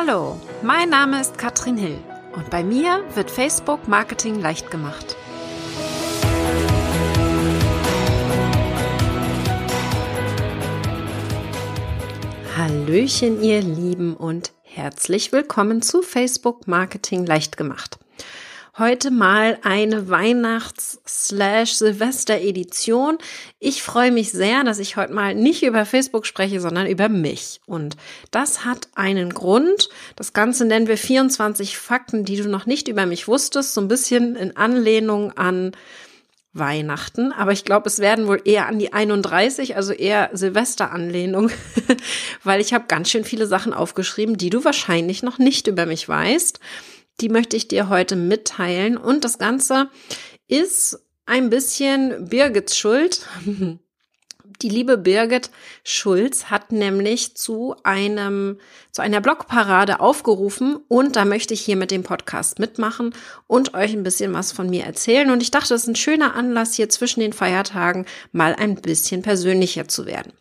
Hallo, mein Name ist Katrin Hill und bei mir wird Facebook Marketing leicht gemacht. Hallöchen, ihr Lieben und herzlich willkommen zu Facebook Marketing leicht gemacht heute mal eine Weihnachts-Silvester-Edition. Ich freue mich sehr, dass ich heute mal nicht über Facebook spreche, sondern über mich. Und das hat einen Grund. Das Ganze nennen wir 24 Fakten, die du noch nicht über mich wusstest. So ein bisschen in Anlehnung an Weihnachten, aber ich glaube, es werden wohl eher an die 31, also eher Silvester-Anlehnung, weil ich habe ganz schön viele Sachen aufgeschrieben, die du wahrscheinlich noch nicht über mich weißt. Die möchte ich dir heute mitteilen. Und das Ganze ist ein bisschen Birgits Schuld. Die liebe Birgit Schulz hat nämlich zu einem, zu einer Blogparade aufgerufen und da möchte ich hier mit dem Podcast mitmachen und euch ein bisschen was von mir erzählen. Und ich dachte, das ist ein schöner Anlass, hier zwischen den Feiertagen mal ein bisschen persönlicher zu werden.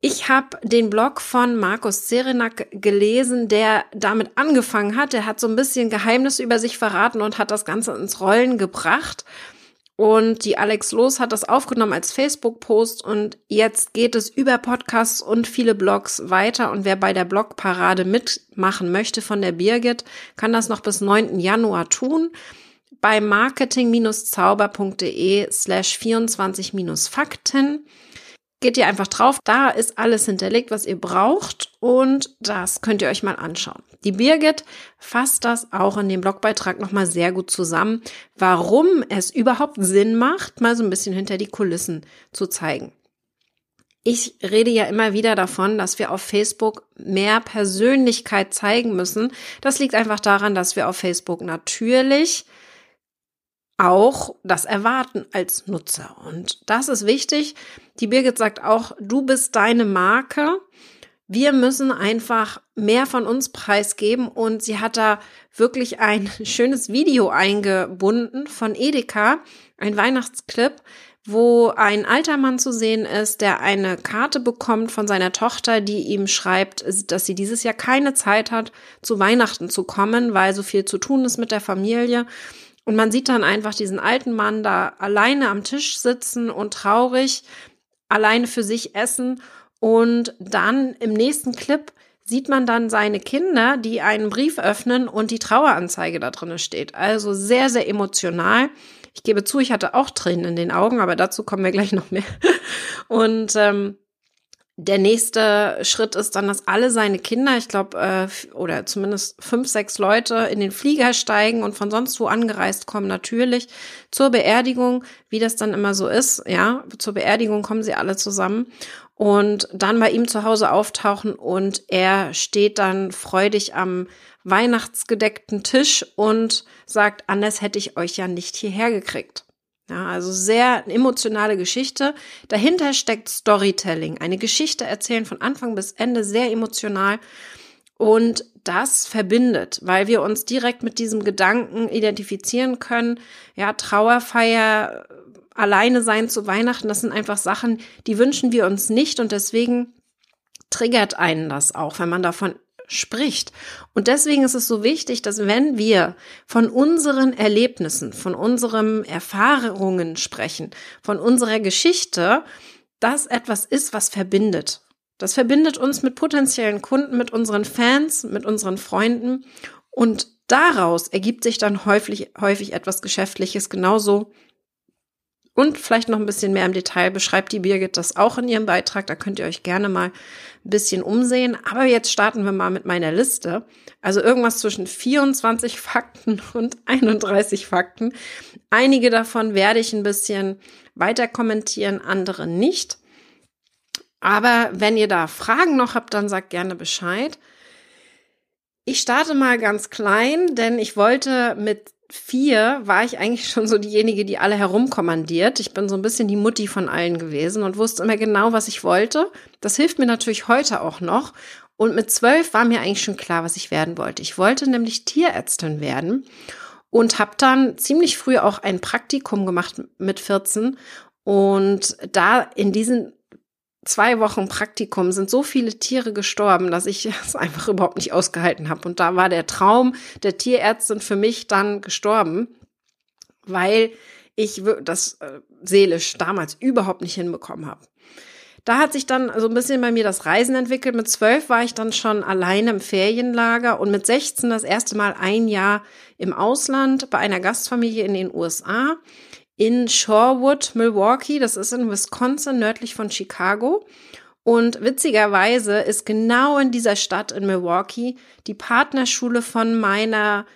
Ich habe den Blog von Markus Serenak gelesen, der damit angefangen hat. Der hat so ein bisschen Geheimnis über sich verraten und hat das Ganze ins Rollen gebracht. Und die Alex Los hat das aufgenommen als Facebook-Post und jetzt geht es über Podcasts und viele Blogs weiter. Und wer bei der Blogparade mitmachen möchte von der Birgit, kann das noch bis 9. Januar tun. Bei marketing-zauber.de slash 24-fakten geht ihr einfach drauf. Da ist alles hinterlegt, was ihr braucht und das könnt ihr euch mal anschauen. Die Birgit fasst das auch in dem Blogbeitrag nochmal sehr gut zusammen, warum es überhaupt Sinn macht, mal so ein bisschen hinter die Kulissen zu zeigen. Ich rede ja immer wieder davon, dass wir auf Facebook mehr Persönlichkeit zeigen müssen. Das liegt einfach daran, dass wir auf Facebook natürlich auch das erwarten als Nutzer. Und das ist wichtig. Die Birgit sagt auch, du bist deine Marke. Wir müssen einfach mehr von uns preisgeben und sie hat da wirklich ein schönes Video eingebunden von Edeka, ein Weihnachtsclip, wo ein alter Mann zu sehen ist, der eine Karte bekommt von seiner Tochter, die ihm schreibt, dass sie dieses Jahr keine Zeit hat, zu Weihnachten zu kommen, weil so viel zu tun ist mit der Familie und man sieht dann einfach diesen alten Mann da alleine am Tisch sitzen und traurig, alleine für sich essen. Und dann im nächsten Clip sieht man dann seine Kinder, die einen Brief öffnen und die Traueranzeige da drin steht. Also sehr, sehr emotional. Ich gebe zu, ich hatte auch Tränen in den Augen, aber dazu kommen wir gleich noch mehr. Und ähm, der nächste Schritt ist dann, dass alle seine Kinder, ich glaube, äh, oder zumindest fünf, sechs Leute in den Flieger steigen und von sonst wo angereist kommen, natürlich zur Beerdigung, wie das dann immer so ist, ja, zur Beerdigung kommen sie alle zusammen und dann bei ihm zu Hause auftauchen und er steht dann freudig am weihnachtsgedeckten Tisch und sagt, anders hätte ich euch ja nicht hierher gekriegt. Ja, also sehr emotionale Geschichte. Dahinter steckt Storytelling, eine Geschichte erzählen von Anfang bis Ende, sehr emotional. Und das verbindet, weil wir uns direkt mit diesem Gedanken identifizieren können. Ja, Trauerfeier, alleine sein zu Weihnachten, das sind einfach Sachen, die wünschen wir uns nicht und deswegen triggert einen das auch, wenn man davon spricht. Und deswegen ist es so wichtig, dass wenn wir von unseren Erlebnissen, von unseren Erfahrungen sprechen, von unserer Geschichte, das etwas ist, was verbindet. Das verbindet uns mit potenziellen Kunden, mit unseren Fans, mit unseren Freunden und daraus ergibt sich dann häufig, häufig etwas Geschäftliches, genauso und vielleicht noch ein bisschen mehr im Detail beschreibt die Birgit das auch in ihrem Beitrag. Da könnt ihr euch gerne mal ein bisschen umsehen. Aber jetzt starten wir mal mit meiner Liste. Also irgendwas zwischen 24 Fakten und 31 Fakten. Einige davon werde ich ein bisschen weiter kommentieren, andere nicht. Aber wenn ihr da Fragen noch habt, dann sagt gerne Bescheid. Ich starte mal ganz klein, denn ich wollte mit vier war ich eigentlich schon so diejenige, die alle herumkommandiert. Ich bin so ein bisschen die Mutti von allen gewesen und wusste immer genau, was ich wollte. Das hilft mir natürlich heute auch noch. Und mit zwölf war mir eigentlich schon klar, was ich werden wollte. Ich wollte nämlich Tierärztin werden und habe dann ziemlich früh auch ein Praktikum gemacht mit 14. Und da in diesen zwei Wochen Praktikum sind so viele Tiere gestorben, dass ich es einfach überhaupt nicht ausgehalten habe. Und da war der Traum der Tierärztin für mich dann gestorben, weil ich das äh, seelisch damals überhaupt nicht hinbekommen habe. Da hat sich dann so ein bisschen bei mir das Reisen entwickelt. Mit zwölf war ich dann schon alleine im Ferienlager und mit 16 das erste Mal ein Jahr im Ausland bei einer Gastfamilie in den USA in Shorewood, Milwaukee. Das ist in Wisconsin, nördlich von Chicago. Und witzigerweise ist genau in dieser Stadt in Milwaukee die Partnerschule von meiner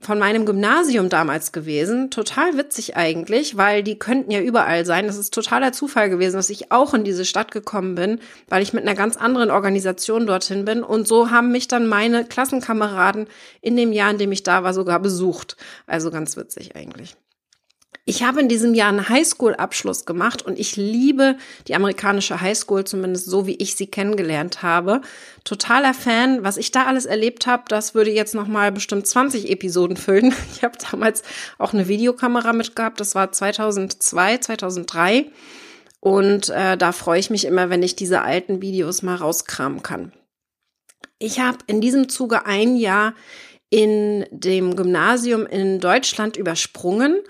von meinem Gymnasium damals gewesen. Total witzig eigentlich, weil die könnten ja überall sein. Das ist totaler Zufall gewesen, dass ich auch in diese Stadt gekommen bin, weil ich mit einer ganz anderen Organisation dorthin bin. Und so haben mich dann meine Klassenkameraden in dem Jahr, in dem ich da war, sogar besucht. Also ganz witzig eigentlich. Ich habe in diesem Jahr einen Highschool-Abschluss gemacht und ich liebe die amerikanische Highschool, zumindest so wie ich sie kennengelernt habe. Totaler Fan. Was ich da alles erlebt habe, das würde jetzt noch mal bestimmt 20 Episoden füllen. Ich habe damals auch eine Videokamera mitgehabt. Das war 2002, 2003. Und äh, da freue ich mich immer, wenn ich diese alten Videos mal rauskramen kann. Ich habe in diesem Zuge ein Jahr in dem Gymnasium in Deutschland übersprungen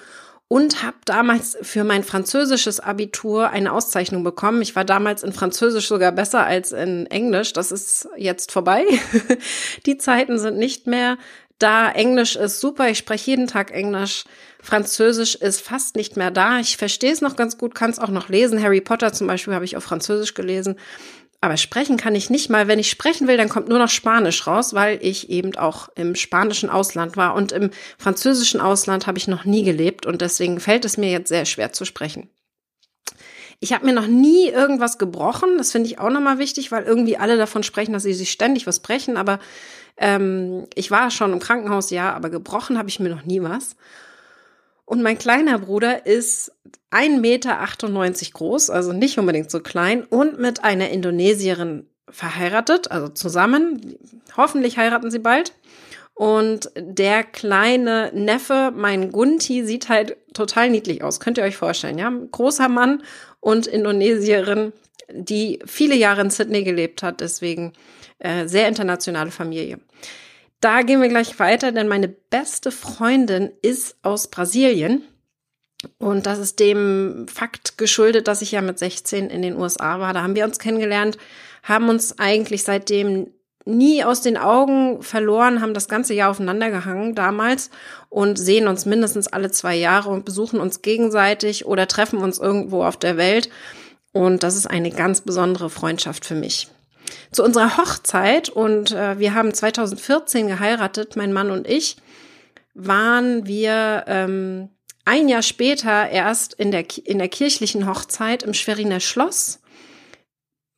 und habe damals für mein französisches Abitur eine Auszeichnung bekommen. Ich war damals in Französisch sogar besser als in Englisch. Das ist jetzt vorbei. Die Zeiten sind nicht mehr da. Englisch ist super. Ich spreche jeden Tag Englisch. Französisch ist fast nicht mehr da. Ich verstehe es noch ganz gut, kann es auch noch lesen. Harry Potter zum Beispiel habe ich auf Französisch gelesen. Aber sprechen kann ich nicht mal. Wenn ich sprechen will, dann kommt nur noch Spanisch raus, weil ich eben auch im spanischen Ausland war. Und im französischen Ausland habe ich noch nie gelebt und deswegen fällt es mir jetzt sehr schwer zu sprechen. Ich habe mir noch nie irgendwas gebrochen. Das finde ich auch nochmal wichtig, weil irgendwie alle davon sprechen, dass sie sich ständig was brechen. Aber ähm, ich war schon im Krankenhaus, ja, aber gebrochen habe ich mir noch nie was. Und mein kleiner Bruder ist 1,98 Meter groß, also nicht unbedingt so klein, und mit einer Indonesierin verheiratet, also zusammen. Hoffentlich heiraten sie bald. Und der kleine Neffe, mein Gunti, sieht halt total niedlich aus. Könnt ihr euch vorstellen, ja? Großer Mann und Indonesierin, die viele Jahre in Sydney gelebt hat, deswegen äh, sehr internationale Familie. Da gehen wir gleich weiter, denn meine beste Freundin ist aus Brasilien. Und das ist dem Fakt geschuldet, dass ich ja mit 16 in den USA war. Da haben wir uns kennengelernt, haben uns eigentlich seitdem nie aus den Augen verloren, haben das ganze Jahr aufeinander gehangen damals und sehen uns mindestens alle zwei Jahre und besuchen uns gegenseitig oder treffen uns irgendwo auf der Welt. Und das ist eine ganz besondere Freundschaft für mich. Zu unserer Hochzeit, und äh, wir haben 2014 geheiratet, mein Mann und ich, waren wir ähm, ein Jahr später erst in der, in der kirchlichen Hochzeit im Schweriner Schloss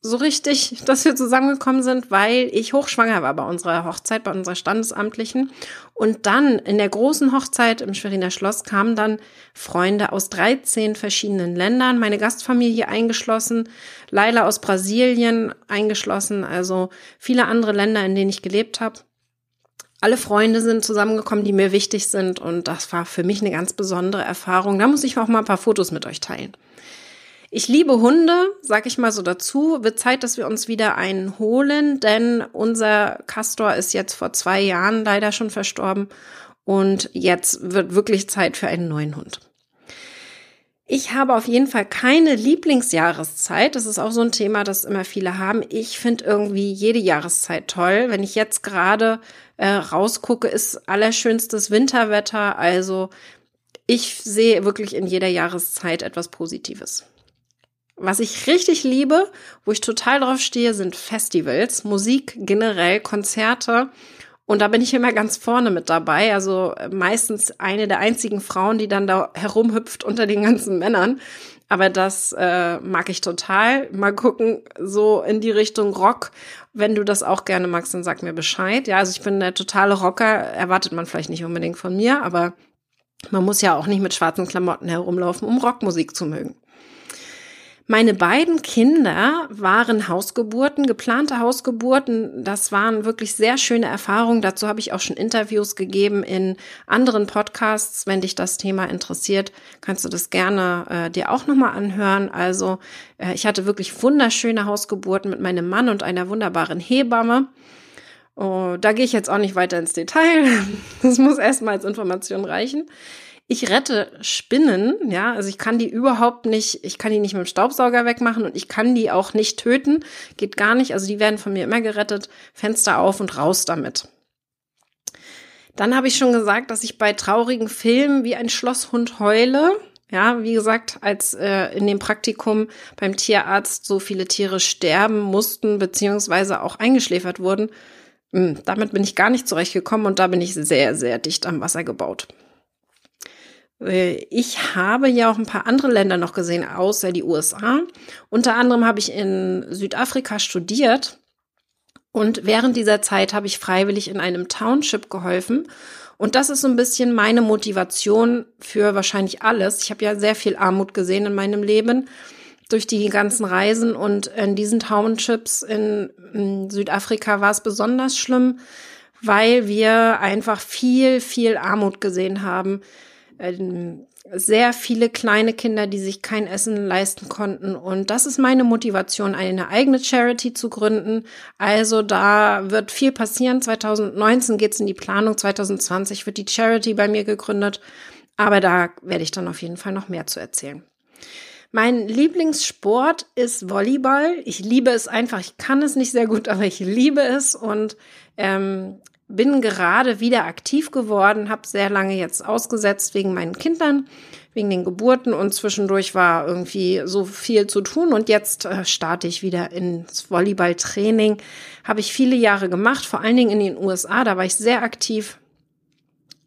so richtig, dass wir zusammengekommen sind, weil ich hochschwanger war bei unserer Hochzeit, bei unserer Standesamtlichen. Und dann in der großen Hochzeit im Schweriner Schloss kamen dann Freunde aus 13 verschiedenen Ländern, meine Gastfamilie eingeschlossen, Laila aus Brasilien eingeschlossen, also viele andere Länder, in denen ich gelebt habe. Alle Freunde sind zusammengekommen, die mir wichtig sind und das war für mich eine ganz besondere Erfahrung. Da muss ich auch mal ein paar Fotos mit euch teilen. Ich liebe Hunde, sag ich mal so dazu. Wird Zeit, dass wir uns wieder einen holen, denn unser Castor ist jetzt vor zwei Jahren leider schon verstorben und jetzt wird wirklich Zeit für einen neuen Hund. Ich habe auf jeden Fall keine Lieblingsjahreszeit. Das ist auch so ein Thema, das immer viele haben. Ich finde irgendwie jede Jahreszeit toll. Wenn ich jetzt gerade äh, rausgucke, ist allerschönstes Winterwetter. Also ich sehe wirklich in jeder Jahreszeit etwas Positives. Was ich richtig liebe, wo ich total drauf stehe, sind Festivals, Musik generell, Konzerte. Und da bin ich immer ganz vorne mit dabei. Also äh, meistens eine der einzigen Frauen, die dann da herumhüpft unter den ganzen Männern. Aber das äh, mag ich total. Mal gucken, so in die Richtung Rock. Wenn du das auch gerne magst, dann sag mir Bescheid. Ja, also ich bin der totale Rocker. Erwartet man vielleicht nicht unbedingt von mir, aber man muss ja auch nicht mit schwarzen Klamotten herumlaufen, um Rockmusik zu mögen. Meine beiden Kinder waren Hausgeburten, geplante Hausgeburten. Das waren wirklich sehr schöne Erfahrungen. Dazu habe ich auch schon Interviews gegeben in anderen Podcasts. Wenn dich das Thema interessiert, kannst du das gerne äh, dir auch nochmal anhören. Also äh, ich hatte wirklich wunderschöne Hausgeburten mit meinem Mann und einer wunderbaren Hebamme. Oh, da gehe ich jetzt auch nicht weiter ins Detail. Das muss erstmal als Information reichen. Ich rette Spinnen, ja, also ich kann die überhaupt nicht, ich kann die nicht mit dem Staubsauger wegmachen und ich kann die auch nicht töten, geht gar nicht, also die werden von mir immer gerettet, Fenster auf und raus damit. Dann habe ich schon gesagt, dass ich bei traurigen Filmen wie ein Schlosshund heule. Ja, wie gesagt, als äh, in dem Praktikum beim Tierarzt so viele Tiere sterben mussten, beziehungsweise auch eingeschläfert wurden, hm, damit bin ich gar nicht zurechtgekommen und da bin ich sehr, sehr dicht am Wasser gebaut. Äh, ich habe ja auch ein paar andere Länder noch gesehen, außer die USA. Unter anderem habe ich in Südafrika studiert und während dieser Zeit habe ich freiwillig in einem Township geholfen. Und das ist so ein bisschen meine Motivation für wahrscheinlich alles. Ich habe ja sehr viel Armut gesehen in meinem Leben durch die ganzen Reisen und in diesen Townships in, Südafrika war es besonders schlimm, weil wir einfach viel, viel Armut gesehen haben sehr viele kleine Kinder, die sich kein Essen leisten konnten. Und das ist meine Motivation, eine eigene Charity zu gründen. Also da wird viel passieren. 2019 geht's in die Planung, 2020 wird die Charity bei mir gegründet. Aber da werde ich dann auf jeden Fall noch mehr zu erzählen. Mein Lieblingssport ist Volleyball. Ich liebe es einfach. Ich kann es nicht sehr gut, aber ich liebe es. Und ähm, bin gerade wieder aktiv geworden, habe sehr lange jetzt ausgesetzt wegen meinen Kindern, wegen den Geburten und zwischendurch war irgendwie so viel zu tun und jetzt äh, starte ich wieder ins Volleyballtraining. Habe ich viele Jahre gemacht, vor allen Dingen in den USA, da war ich sehr aktiv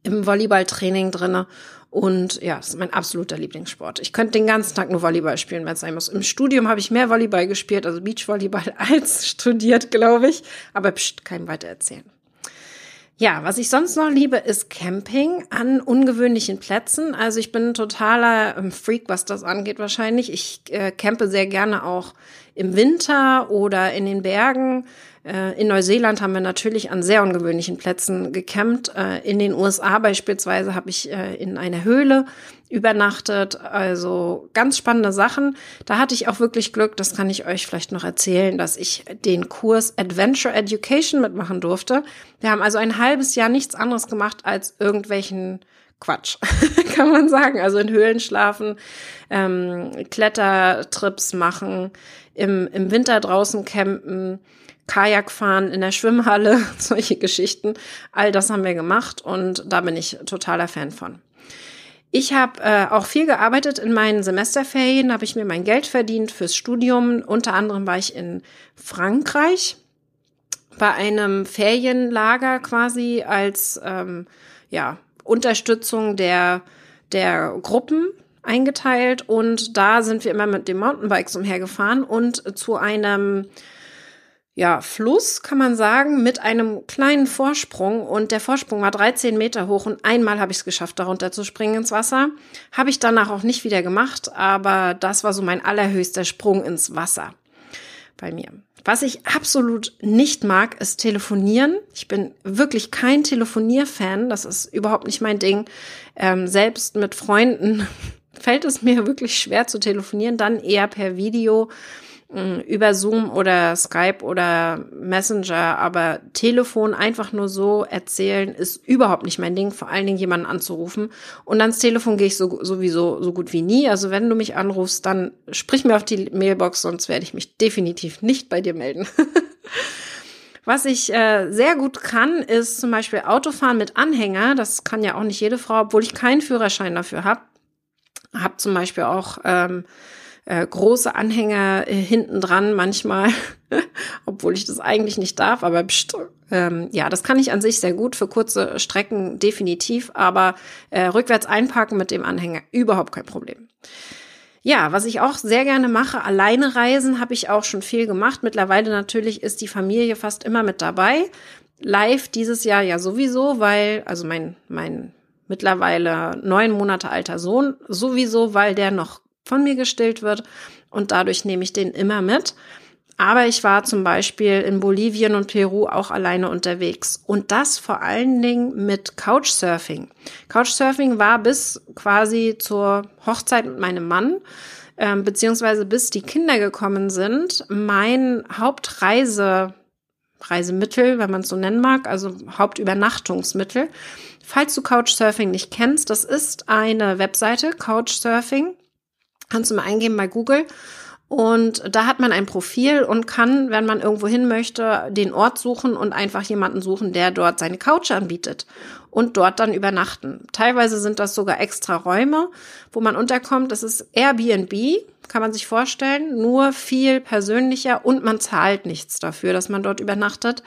im Volleyballtraining drinne und ja, das ist mein absoluter Lieblingssport. Ich könnte den ganzen Tag nur Volleyball spielen, wenn es sein muss. Im Studium habe ich mehr Volleyball gespielt, also Beachvolleyball, als studiert, glaube ich. Aber pst, kein weiter erzählen. Ja, was ich sonst noch liebe, ist Camping an ungewöhnlichen Plätzen. Also ich bin totaler ähm, Freak, was das angeht wahrscheinlich. Ich äh, campe sehr gerne auch im Winter oder in den Bergen. Äh, in Neuseeland haben wir natürlich an sehr ungewöhnlichen Plätzen gecampt. Äh, in den USA beispielsweise habe ich äh, in einer Höhle übernachtet. Also ganz spannende Sachen. Da hatte ich auch wirklich Glück, das kann ich euch vielleicht noch erzählen, dass ich den Kurs Adventure Education mitmachen durfte. Wir haben also ein halbes Jahr nichts anderes gemacht als irgendwelchen Quatsch, kann man sagen. Also in Höhlen schlafen, ähm, Klettertrips machen, im, im Winter draußen campen, Kajak fahren in der Schwimmhalle, solche Geschichten. All das haben wir gemacht und da bin ich totaler Fan von. Ich habe äh, auch viel gearbeitet in meinen Semesterferien, habe ich mir mein Geld verdient fürs Studium. Unter anderem war ich in Frankreich bei einem Ferienlager quasi als ähm, ja, Unterstützung der, der Gruppen eingeteilt und da sind wir immer mit den Mountainbikes umhergefahren und zu einem ja, Fluss, kann man sagen, mit einem kleinen Vorsprung. Und der Vorsprung war 13 Meter hoch und einmal habe ich es geschafft, darunter zu springen ins Wasser. Habe ich danach auch nicht wieder gemacht, aber das war so mein allerhöchster Sprung ins Wasser bei mir. Was ich absolut nicht mag, ist telefonieren. Ich bin wirklich kein Telefonierfan. Das ist überhaupt nicht mein Ding. Ähm, selbst mit Freunden fällt es mir wirklich schwer zu telefonieren, dann eher per Video über Zoom oder Skype oder Messenger, aber Telefon einfach nur so erzählen ist überhaupt nicht mein Ding, vor allen Dingen jemanden anzurufen. Und ans Telefon gehe ich so, sowieso so gut wie nie. Also wenn du mich anrufst, dann sprich mir auf die Mailbox, sonst werde ich mich definitiv nicht bei dir melden. Was ich äh, sehr gut kann, ist zum Beispiel Autofahren mit Anhänger. Das kann ja auch nicht jede Frau, obwohl ich keinen Führerschein dafür habe. Hab zum Beispiel auch ähm, äh, große Anhänger äh, hinten dran manchmal, obwohl ich das eigentlich nicht darf, aber pst, ähm, ja, das kann ich an sich sehr gut für kurze Strecken definitiv, aber äh, rückwärts einparken mit dem Anhänger überhaupt kein Problem. Ja, was ich auch sehr gerne mache, alleine reisen, habe ich auch schon viel gemacht. Mittlerweile natürlich ist die Familie fast immer mit dabei. Live dieses Jahr ja sowieso, weil, also mein, mein mittlerweile neun Monate alter Sohn sowieso, weil der noch von mir gestillt wird. und dadurch nehme ich den immer mit. Aber ich war zum Beispiel in Bolivien und Peru auch alleine unterwegs. Und das vor allen Dingen mit Couchsurfing. Couchsurfing war bis quasi zur Hochzeit mit meinem Mann, äh, beziehungsweise bis die Kinder gekommen sind, mein Hauptreise, Reisemittel, wenn man es so nennen mag, also Hauptübernachtungsmittel. Falls du Couchsurfing nicht kennst, das ist eine Webseite, Couchsurfing. Kannst du mal eingeben bei Google. Und da hat man ein Profil und kann, wenn man irgendwo hin möchte, den Ort suchen und einfach jemanden suchen, der dort seine Couch anbietet und dort dann übernachten. Teilweise sind das sogar extra Räume, wo man unterkommt. Das ist Airbnb, kann man sich vorstellen, nur viel persönlicher und man zahlt nichts dafür, dass man dort übernachtet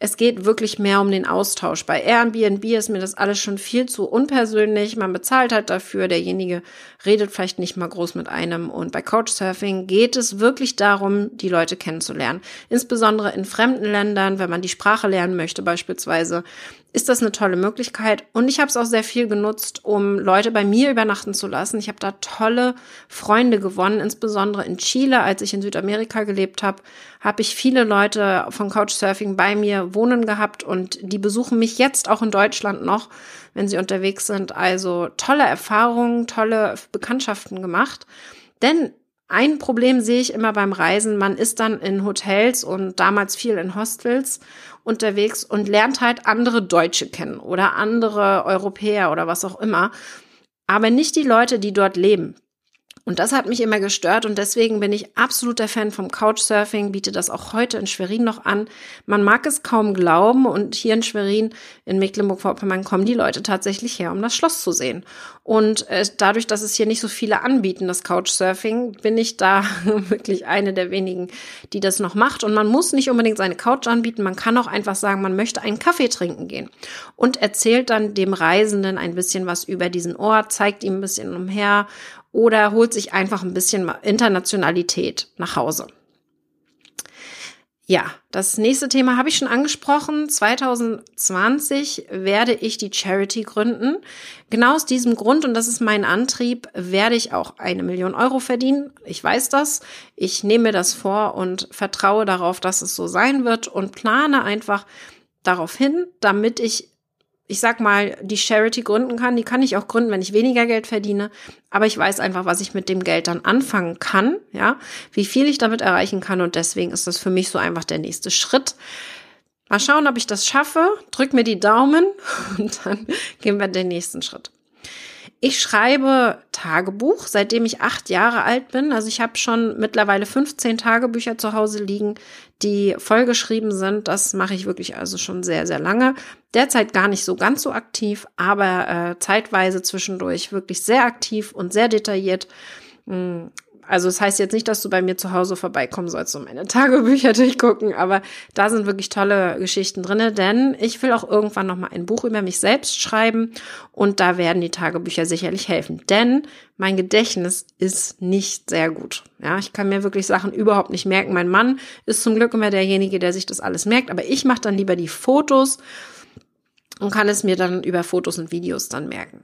es geht wirklich mehr um den Austausch. Bei Airbnb ist mir das alles schon viel zu unpersönlich. Man bezahlt halt dafür. Derjenige redet vielleicht nicht mal groß mit einem. Und bei Couchsurfing geht es wirklich darum, die Leute kennenzulernen. Insbesondere in fremden Ländern, wenn man die Sprache lernen möchte beispielsweise, ist das eine tolle Möglichkeit. Und ich habe es auch sehr viel genutzt, um Leute bei mir übernachten zu lassen. Ich habe da tolle Freunde gewonnen, insbesondere in Chile, als ich in Südamerika gelebt habe, habe ich viele Leute von Couchsurfing bei mir wohnen gehabt und die besuchen mich jetzt auch in Deutschland noch, wenn sie unterwegs sind. Also tolle Erfahrungen, tolle Bekanntschaften gemacht. Denn ein Problem sehe ich immer beim Reisen. Man ist dann in Hotels und damals viel in Hostels unterwegs und lernt halt andere Deutsche kennen oder andere Europäer oder was auch immer. Aber nicht die Leute, die dort leben. Und das hat mich immer gestört und deswegen bin ich absoluter Fan vom Couchsurfing, biete das auch heute in Schwerin noch an. Man mag es kaum glauben und hier in Schwerin, in Mecklenburg-Vorpommern, kommen die Leute tatsächlich her, um das Schloss zu sehen. Und äh, dadurch, dass es hier nicht so viele anbieten, das Couchsurfing, bin ich da wirklich eine der wenigen, die das noch macht. Und man muss nicht unbedingt seine Couch anbieten, man kann auch einfach sagen, man möchte einen Kaffee trinken gehen und erzählt dann dem Reisenden ein bisschen was über diesen Ort, zeigt ihm ein bisschen umher oder holt sich einfach ein bisschen Internationalität nach Hause. Ja, das nächste Thema habe ich schon angesprochen. 2020 werde ich die Charity gründen. Genau aus diesem Grund, und das ist mein Antrieb, werde ich auch eine Million Euro verdienen. Ich weiß das. Ich nehme das vor und vertraue darauf, dass es so sein wird und plane einfach darauf hin, damit ich ich sag mal, die Charity gründen kann. Die kann ich auch gründen, wenn ich weniger Geld verdiene. Aber ich weiß einfach, was ich mit dem Geld dann anfangen kann, ja, wie viel ich damit erreichen kann. Und deswegen ist das für mich so einfach der nächste Schritt. Mal schauen, ob ich das schaffe. Drück mir die Daumen und dann gehen wir den nächsten Schritt. Ich schreibe Tagebuch, seitdem ich acht Jahre alt bin. Also ich habe schon mittlerweile 15 Tagebücher zu Hause liegen, die vollgeschrieben sind. Das mache ich wirklich also schon sehr, sehr lange. Derzeit gar nicht so ganz so aktiv, aber äh, zeitweise zwischendurch wirklich sehr aktiv und sehr detailliert. Also es das heißt jetzt nicht, dass du bei mir zu Hause vorbeikommen sollst, um meine Tagebücher durchgucken, aber da sind wirklich tolle Geschichten drinne, denn ich will auch irgendwann noch mal ein Buch über mich selbst schreiben und da werden die Tagebücher sicherlich helfen, denn mein Gedächtnis ist nicht sehr gut. Ja, ich kann mir wirklich Sachen überhaupt nicht merken. Mein Mann ist zum Glück immer derjenige, der sich das alles merkt, aber ich mache dann lieber die Fotos und kann es mir dann über Fotos und Videos dann merken.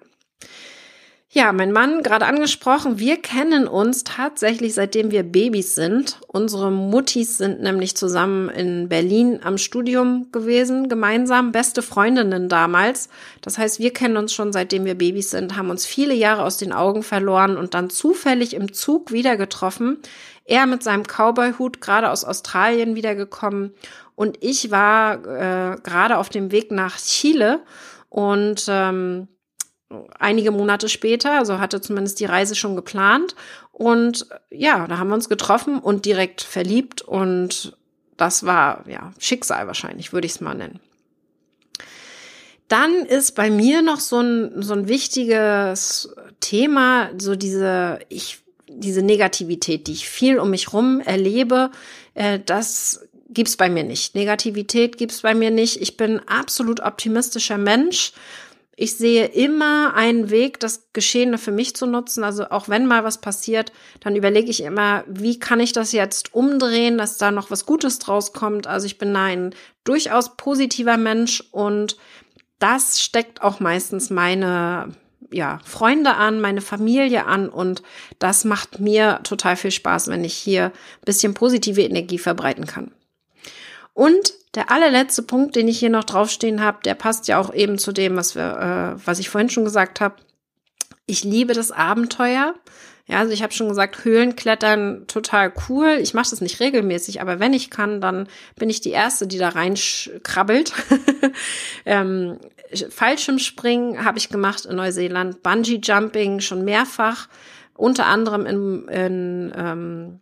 Ja, mein Mann, gerade angesprochen, wir kennen uns tatsächlich seitdem wir Babys sind. Unsere Muttis sind nämlich zusammen in Berlin am Studium gewesen, gemeinsam, beste Freundinnen damals. Das heißt, wir kennen uns schon seitdem wir Babys sind, haben uns viele Jahre aus den Augen verloren und dann zufällig im Zug wieder getroffen. Er mit seinem Cowboy-Hut gerade aus Australien wiedergekommen und ich war äh, gerade auf dem Weg nach Chile und ähm, einige Monate später, also hatte zumindest die Reise schon geplant. Und ja, da haben wir uns getroffen und direkt verliebt und das war ja Schicksal wahrscheinlich, würde ich es mal nennen. Dann ist bei mir noch so ein, so ein wichtiges Thema, so diese, ich, diese Negativität, die ich viel um mich rum erlebe, äh, das gibt's bei mir nicht. Negativität gibt's bei mir nicht. Ich bin absolut optimistischer Mensch ich sehe immer einen Weg, das Geschehene für mich zu nutzen. Also auch wenn mal was passiert, dann überlege ich immer, wie kann ich das jetzt umdrehen, dass da noch was Gutes draus kommt. Also ich bin ein durchaus positiver Mensch und das steckt auch meistens meine, ja, Freunde an, meine Familie an und das macht mir total viel Spaß, wenn ich hier ein bisschen positive Energie verbreiten kann. Und der allerletzte Punkt, den ich hier noch draufstehen habe, der passt ja auch eben zu dem, was wir, äh, was ich vorhin schon gesagt habe. Ich liebe das Abenteuer. Ja, also ich habe schon gesagt, Höhlenklettern total cool. Ich mache das nicht regelmäßig, aber wenn ich kann, dann bin ich die Erste, die da reinkrabbelt. ähm, Fallschirmspringen habe ich gemacht in Neuseeland, Bungee Jumping schon mehrfach, unter anderem in, in ähm,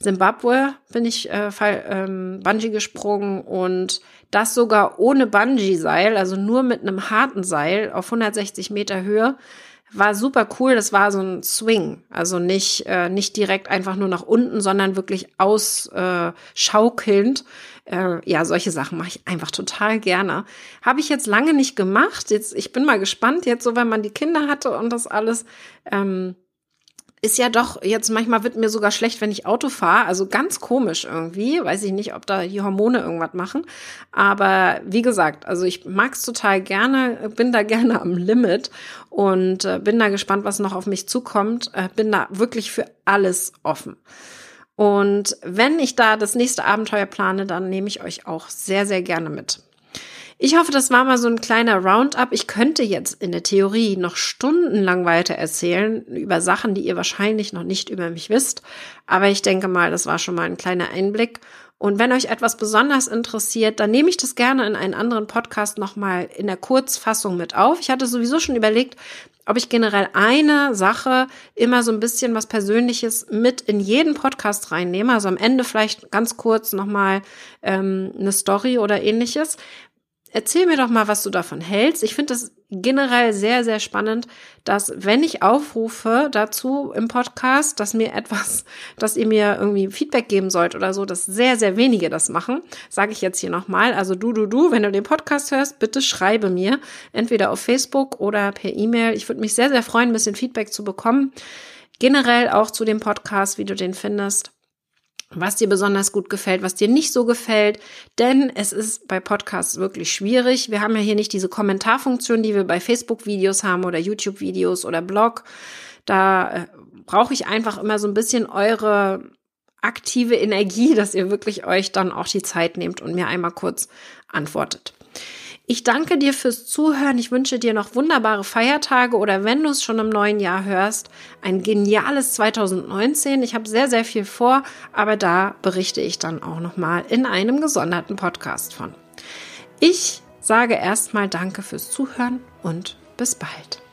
Zimbabwe bin ich äh, Fall, ähm, Bungee gesprungen und das sogar ohne Bungee-Seil, also nur mit einem harten Seil auf 160 Meter Höhe. War super cool. Das war so ein Swing, also nicht äh, nicht direkt einfach nur nach unten, sondern wirklich ausschaukelnd. Äh, äh, ja, solche Sachen mache ich einfach total gerne. Habe ich jetzt lange nicht gemacht. Jetzt ich bin mal gespannt jetzt so, wenn man die Kinder hatte und das alles. Ähm, ist ja doch, jetzt manchmal wird mir sogar schlecht, wenn ich Auto fahre. Also ganz komisch irgendwie. Weiß ich nicht, ob da die Hormone irgendwas machen. Aber wie gesagt, also ich mag's total gerne, bin da gerne am Limit und äh, bin da gespannt, was noch auf mich zukommt. Äh, bin da wirklich für alles offen. Und wenn ich da das nächste Abenteuer plane, dann nehme ich euch auch sehr, sehr gerne mit. Ich hoffe, das war mal so ein kleiner Roundup. Ich könnte jetzt in der Theorie noch stundenlang weiter erzählen über Sachen, die ihr wahrscheinlich noch nicht über mich wisst. Aber ich denke mal, das war schon mal ein kleiner Einblick. Und wenn euch etwas besonders interessiert, dann nehme ich das gerne in einen anderen Podcast nochmal in der Kurzfassung mit auf. Ich hatte sowieso schon überlegt, ob ich generell eine Sache immer so ein bisschen was Persönliches mit in jeden Podcast reinnehme. Also am Ende vielleicht ganz kurz nochmal ähm, eine Story oder ähnliches. Erzähl mir doch mal, was du davon hältst. Ich finde das generell sehr, sehr spannend, dass wenn ich aufrufe dazu im Podcast, dass mir etwas, dass ihr mir irgendwie Feedback geben sollt oder so, dass sehr, sehr wenige das machen, sage ich jetzt hier nochmal. Also du, du, du, wenn du den Podcast hörst, bitte schreibe mir, entweder auf Facebook oder per E-Mail. Ich würde mich sehr, sehr freuen, ein bisschen Feedback zu bekommen. Generell auch zu dem Podcast, wie du den findest was dir besonders gut gefällt, was dir nicht so gefällt, denn es ist bei Podcasts wirklich schwierig. Wir haben ja hier nicht diese Kommentarfunktion, die wir bei Facebook-Videos haben oder YouTube-Videos oder Blog. Da äh, brauche ich einfach immer so ein bisschen eure aktive Energie, dass ihr wirklich euch dann auch die Zeit nehmt und mir einmal kurz antwortet. Ich danke dir fürs Zuhören. Ich wünsche dir noch wunderbare Feiertage oder wenn du es schon im neuen Jahr hörst, ein geniales 2019. Ich habe sehr, sehr viel vor, aber da berichte ich dann auch nochmal in einem gesonderten Podcast von. Ich sage erstmal Danke fürs Zuhören und bis bald.